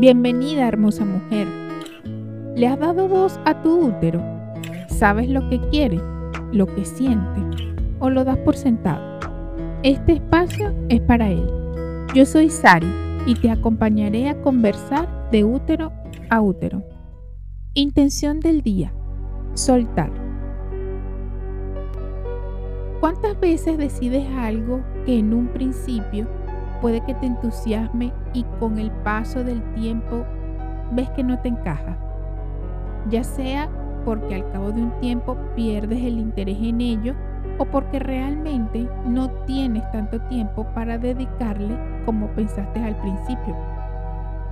Bienvenida, hermosa mujer. ¿Le has dado voz a tu útero? ¿Sabes lo que quiere, lo que siente o lo das por sentado? Este espacio es para él. Yo soy Sari y te acompañaré a conversar de útero a útero. Intención del día. Soltar. ¿Cuántas veces decides algo que en un principio puede que te entusiasme y con el paso del tiempo ves que no te encaja. Ya sea porque al cabo de un tiempo pierdes el interés en ello o porque realmente no tienes tanto tiempo para dedicarle como pensaste al principio.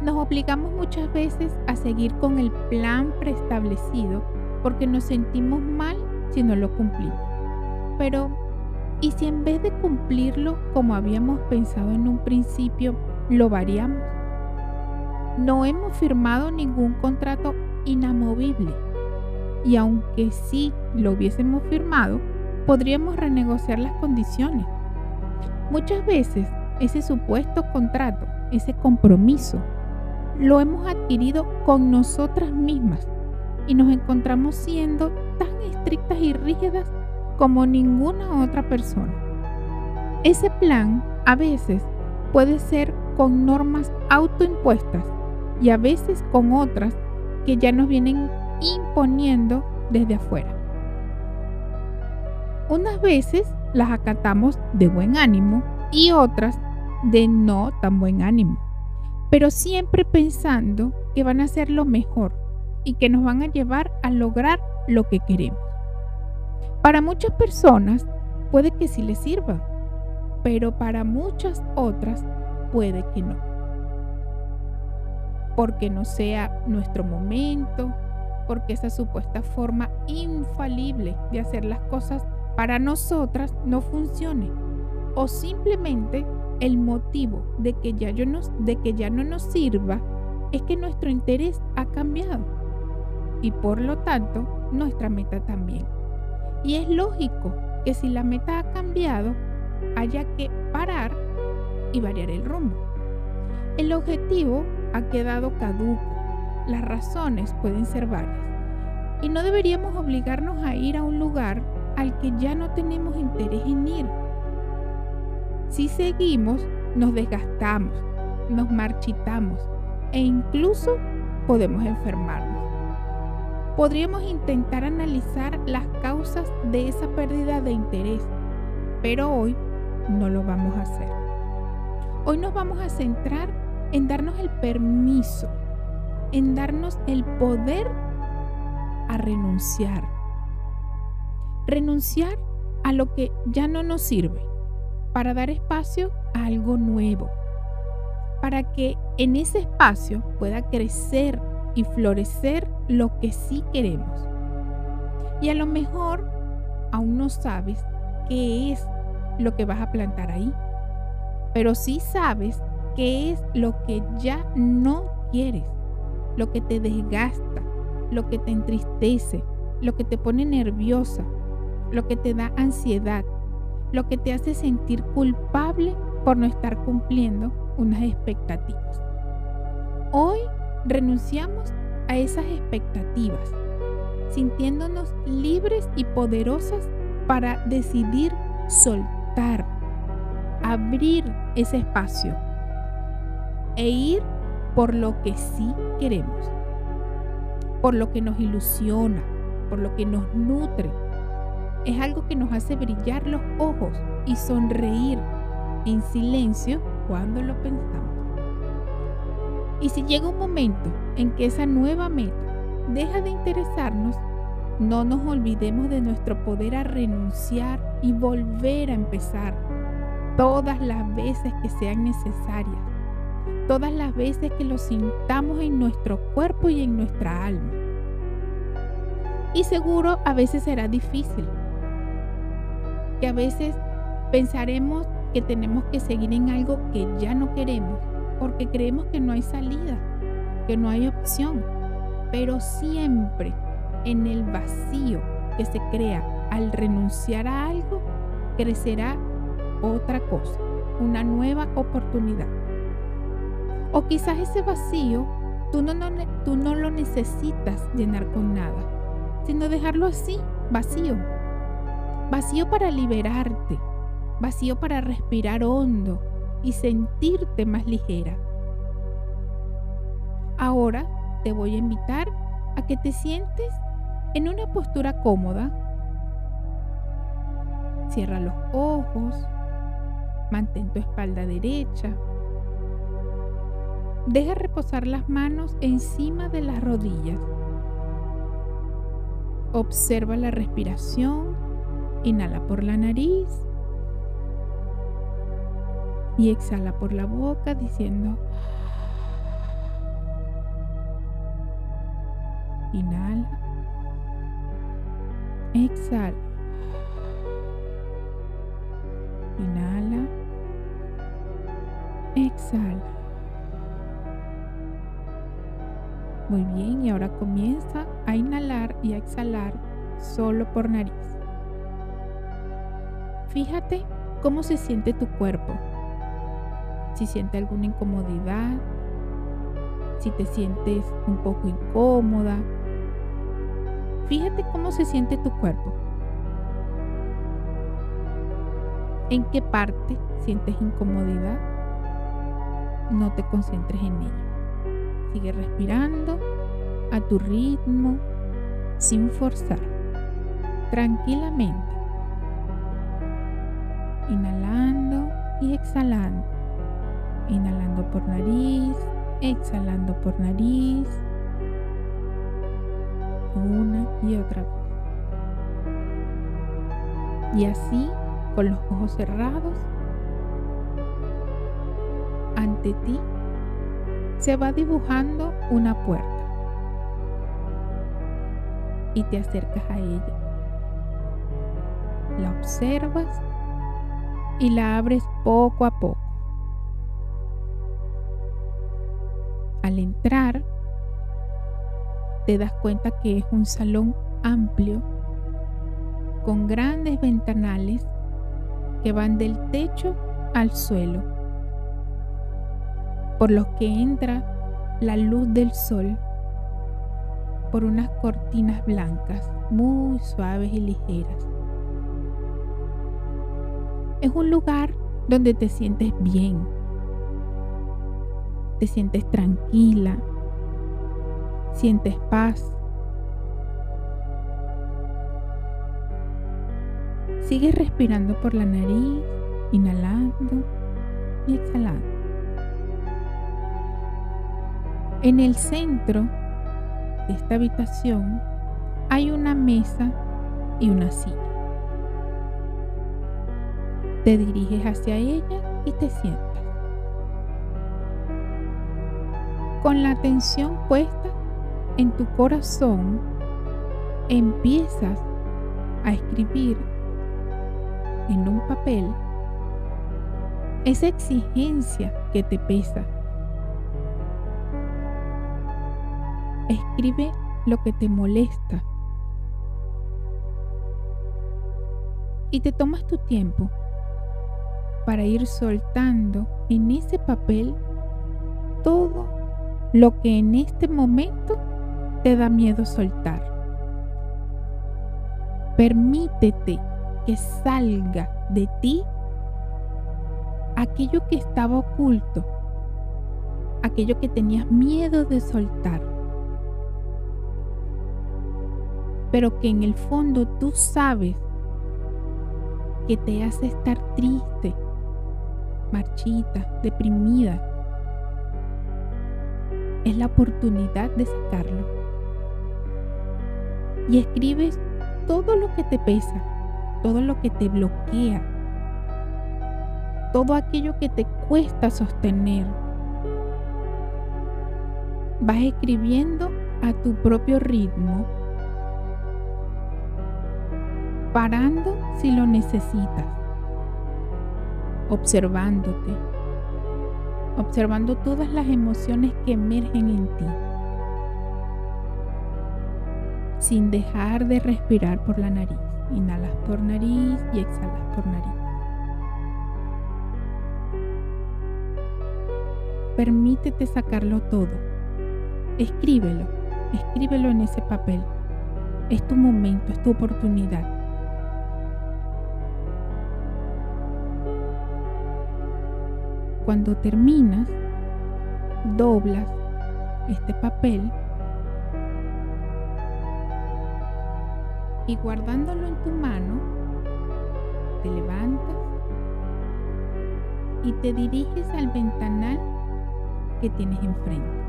Nos obligamos muchas veces a seguir con el plan preestablecido porque nos sentimos mal si no lo cumplimos. Pero ¿Y si en vez de cumplirlo como habíamos pensado en un principio, lo variamos? No hemos firmado ningún contrato inamovible y aunque sí lo hubiésemos firmado, podríamos renegociar las condiciones. Muchas veces ese supuesto contrato, ese compromiso, lo hemos adquirido con nosotras mismas y nos encontramos siendo tan estrictas y rígidas como ninguna otra persona. Ese plan a veces puede ser con normas autoimpuestas y a veces con otras que ya nos vienen imponiendo desde afuera. Unas veces las acatamos de buen ánimo y otras de no tan buen ánimo, pero siempre pensando que van a ser lo mejor y que nos van a llevar a lograr lo que queremos. Para muchas personas puede que sí les sirva, pero para muchas otras puede que no. Porque no sea nuestro momento, porque esa supuesta forma infalible de hacer las cosas para nosotras no funcione. O simplemente el motivo de que ya, de que ya no nos sirva es que nuestro interés ha cambiado y por lo tanto nuestra meta también. Y es lógico que si la meta ha cambiado, haya que parar y variar el rumbo. El objetivo ha quedado caduco. Las razones pueden ser varias. Y no deberíamos obligarnos a ir a un lugar al que ya no tenemos interés en ir. Si seguimos, nos desgastamos, nos marchitamos e incluso podemos enfermarnos podríamos intentar analizar las causas de esa pérdida de interés, pero hoy no lo vamos a hacer. Hoy nos vamos a centrar en darnos el permiso, en darnos el poder a renunciar. Renunciar a lo que ya no nos sirve para dar espacio a algo nuevo, para que en ese espacio pueda crecer y florecer lo que sí queremos. Y a lo mejor aún no sabes qué es lo que vas a plantar ahí, pero sí sabes qué es lo que ya no quieres, lo que te desgasta, lo que te entristece, lo que te pone nerviosa, lo que te da ansiedad, lo que te hace sentir culpable por no estar cumpliendo unas expectativas. Hoy renunciamos a esas expectativas, sintiéndonos libres y poderosas para decidir soltar, abrir ese espacio e ir por lo que sí queremos, por lo que nos ilusiona, por lo que nos nutre. Es algo que nos hace brillar los ojos y sonreír en silencio cuando lo pensamos. Y si llega un momento en que esa nueva meta deja de interesarnos, no nos olvidemos de nuestro poder a renunciar y volver a empezar todas las veces que sean necesarias, todas las veces que lo sintamos en nuestro cuerpo y en nuestra alma. Y seguro a veces será difícil, que a veces pensaremos que tenemos que seguir en algo que ya no queremos porque creemos que no hay salida, que no hay opción. Pero siempre en el vacío que se crea al renunciar a algo, crecerá otra cosa, una nueva oportunidad. O quizás ese vacío tú no, lo necesitas llenar con nada, sino dejarlo así, vacío. Vacío para liberarte, vacío para respirar hondo y sentirte más ligera. Ahora te voy a invitar a que te sientes en una postura cómoda. Cierra los ojos, mantén tu espalda derecha. Deja reposar las manos encima de las rodillas. Observa la respiración. Inhala por la nariz y exhala por la boca diciendo Inhala. Exhala. Inhala. Exhala. Muy bien, y ahora comienza a inhalar y a exhalar solo por nariz. Fíjate cómo se siente tu cuerpo. Si siente alguna incomodidad, si te sientes un poco incómoda, Fíjate cómo se siente tu cuerpo. ¿En qué parte sientes incomodidad? No te concentres en ella. Sigue respirando a tu ritmo, sin forzar, tranquilamente. Inhalando y exhalando. Inhalando por nariz, exhalando por nariz una y otra vez. Y así, con los ojos cerrados, ante ti se va dibujando una puerta y te acercas a ella. La observas y la abres poco a poco. Te das cuenta que es un salón amplio con grandes ventanales que van del techo al suelo, por los que entra la luz del sol por unas cortinas blancas muy suaves y ligeras. Es un lugar donde te sientes bien, te sientes tranquila, sientes paz. Sigue respirando por la nariz, inhalando y exhalando. En el centro de esta habitación hay una mesa y una silla. Te diriges hacia ella y te sientas. Con la atención puesta en tu corazón empiezas a escribir en un papel esa exigencia que te pesa. Escribe lo que te molesta. Y te tomas tu tiempo para ir soltando en ese papel todo lo que en este momento te da miedo soltar. Permítete que salga de ti aquello que estaba oculto, aquello que tenías miedo de soltar, pero que en el fondo tú sabes que te hace estar triste, marchita, deprimida. Es la oportunidad de sacarlo y escribes todo lo que te pesa, todo lo que te bloquea, todo aquello que te cuesta sostener. Vas escribiendo a tu propio ritmo, parando si lo necesitas, observándote, observando todas las emociones que emergen en ti sin dejar de respirar por la nariz. Inhalas por nariz y exhalas por nariz. permítete sacarlo todo. Escríbelo, escríbelo en ese papel. Es tu momento, es tu oportunidad. Cuando terminas, doblas este papel y guardándolo en tu mano, te levantas y te diriges al ventanal que tienes enfrente.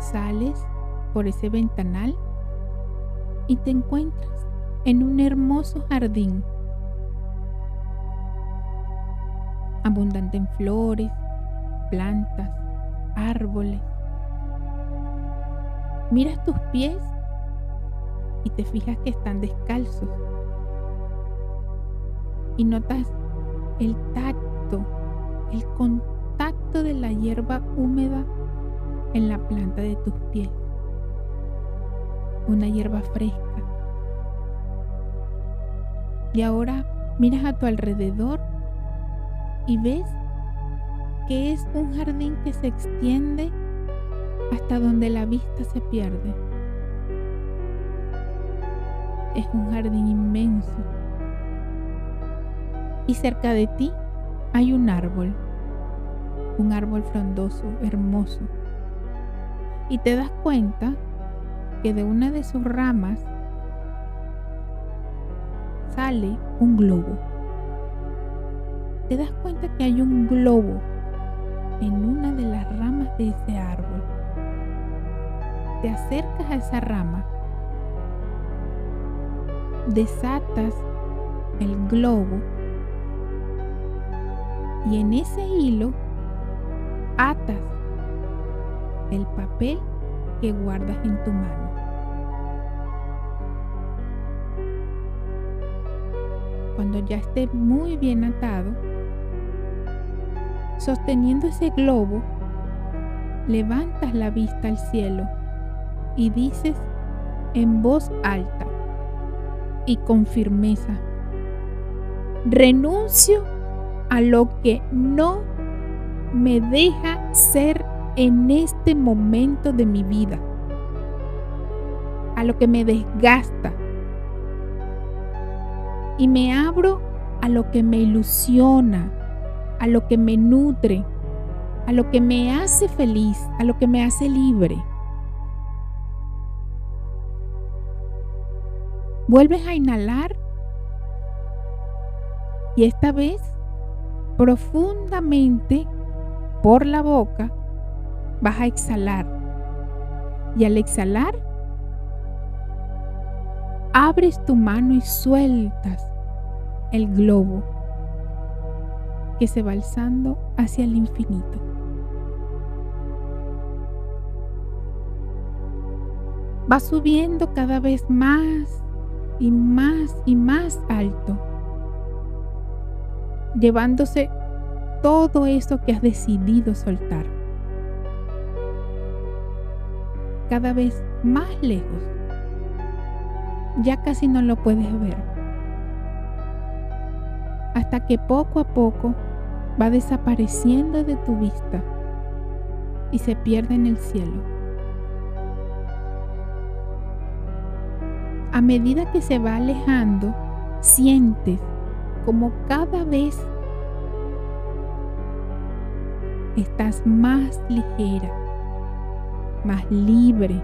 Sales por ese ventanal y te encuentras en un hermoso jardín, abundante en flores, plantas, árboles. Miras tus pies y te fijas que están descalzos. Y notas el tacto, el contacto de la hierba húmeda en la planta de tus pies. Una hierba fresca. Y ahora miras a tu alrededor y ves que es un jardín que se extiende hasta donde la vista se pierde es un jardín inmenso. Y cerca de ti hay un árbol, un árbol frondoso, hermoso. Y te das cuenta que de una de sus ramas sale un globo. Te das cuenta que hay un globo en una de las ramas de ese árbol. Te acercas a esa rama desatas el globo y en ese hilo atas el papel que guardas en tu mano. Cuando ya esté muy bien atado, sosteniendo ese globo, levantas la vista al cielo y dices en voz alta, y con firmeza. Renuncio a lo que no me deja ser en este momento de mi vida, a lo que me desgasta y me abro a lo que me ilusiona, a lo que me nutre, a lo que me hace feliz, a lo que me hace libre. Vuelves a inhalar y esta vez profundamente por la boca vas a exhalar. Y al exhalar, abres tu mano y sueltas el globo que se va alzando hacia el infinito. Va subiendo cada vez más y más y más alto, llevándose todo eso que has decidido soltar. Cada vez más lejos. Ya casi no lo puedes ver. Hasta que poco a poco va desapareciendo de tu vista y se pierde en el cielo. A medida que se va alejando, sientes como cada vez estás más ligera, más libre,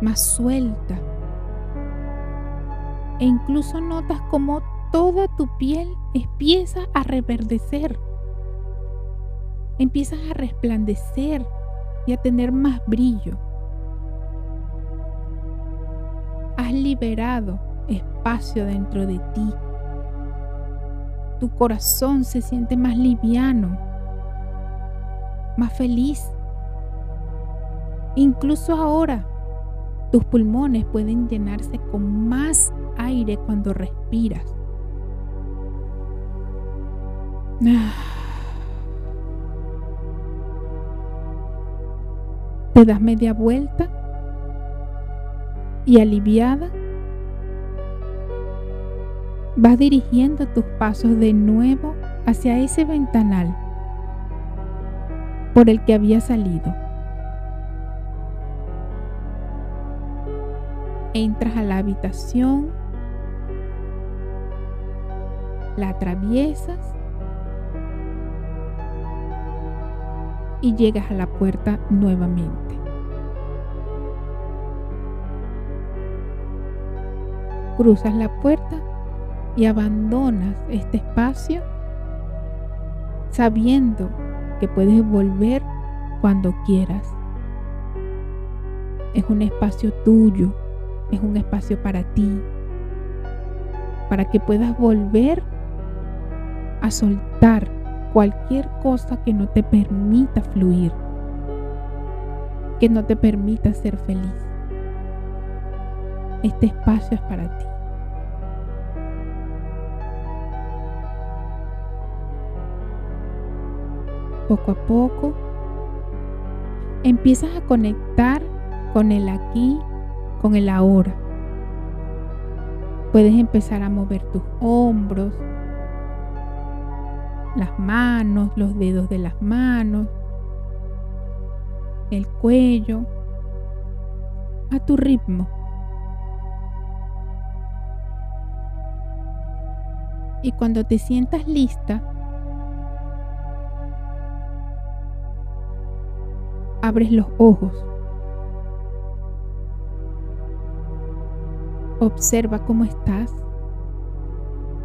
más suelta. E incluso notas como toda tu piel empieza a reverdecer, empiezas a resplandecer y a tener más brillo. Liberado espacio dentro de ti. Tu corazón se siente más liviano, más feliz. Incluso ahora, tus pulmones pueden llenarse con más aire cuando respiras. Te das media vuelta y aliviada, vas dirigiendo tus pasos de nuevo hacia ese ventanal por el que había salido. Entras a la habitación, la atraviesas y llegas a la puerta nuevamente. Cruzas la puerta y abandonas este espacio sabiendo que puedes volver cuando quieras. Es un espacio tuyo, es un espacio para ti, para que puedas volver a soltar cualquier cosa que no te permita fluir, que no te permita ser feliz. Este espacio es para ti. poco a poco, empiezas a conectar con el aquí, con el ahora. Puedes empezar a mover tus hombros, las manos, los dedos de las manos, el cuello, a tu ritmo. Y cuando te sientas lista, abres los ojos. Observa cómo estás,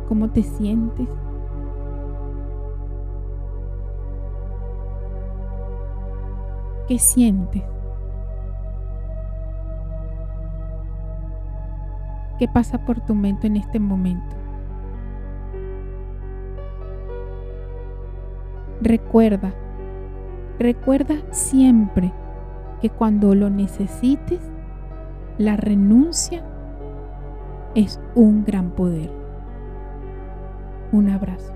cómo te sientes. ¿Qué sientes? ¿Qué pasa por tu mente en este momento? Recuerda Recuerda siempre que cuando lo necesites, la renuncia es un gran poder. Un abrazo.